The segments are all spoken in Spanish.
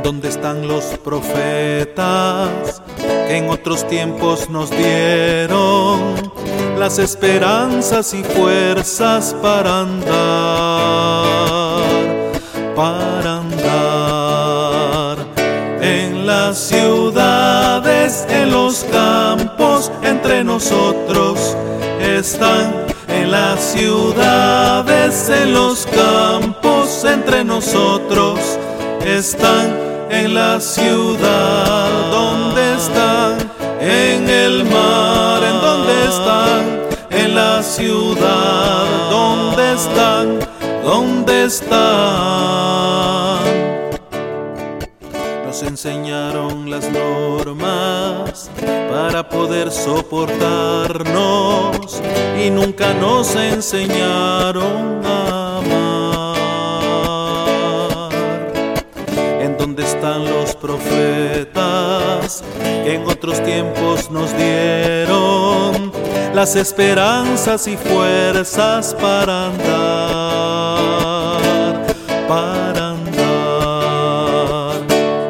¿En dónde están los profetas que en otros tiempos nos dieron las esperanzas y fuerzas para andar? Para andar en las ciudades, en los campos, entre nosotros están en las ciudades, en los campos, entre nosotros están en la ciudad, ¿dónde están? En el mar, ¿en dónde están? En la ciudad, ¿dónde están? ¿Dónde están? Nos enseñaron las normas para poder soportarnos y nunca nos enseñaron profetas que en otros tiempos nos dieron las esperanzas y fuerzas para andar, para andar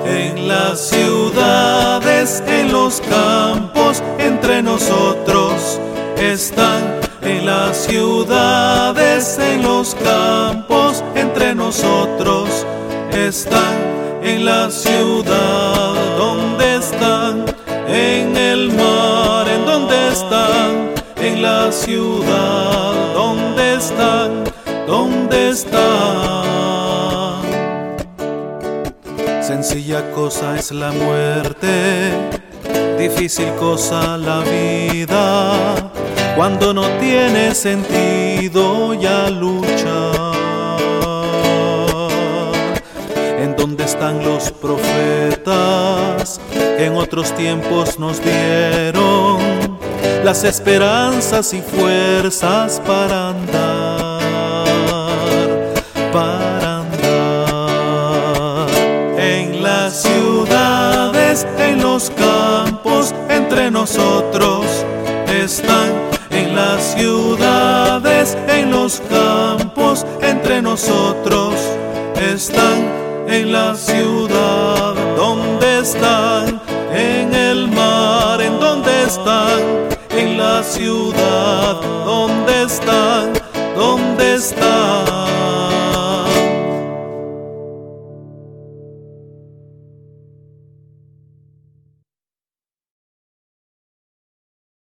en las ciudades, en los campos, entre nosotros están en las ciudades, en los campos, entre nosotros están en la ciudad, ¿dónde están? En el mar, ¿en dónde están? En la ciudad, ¿dónde están? ¿Dónde están? Sencilla cosa es la muerte, difícil cosa la vida, cuando no tiene sentido ya luchar. ¿Dónde están los profetas que en otros tiempos nos dieron las esperanzas y fuerzas para andar? Para andar en las ciudades, en los campos, entre nosotros están en las ciudades, en los campos, entre nosotros están en la ciudad, ¿dónde están? En el mar, ¿en dónde están? En la ciudad, ¿dónde están? ¿Dónde están?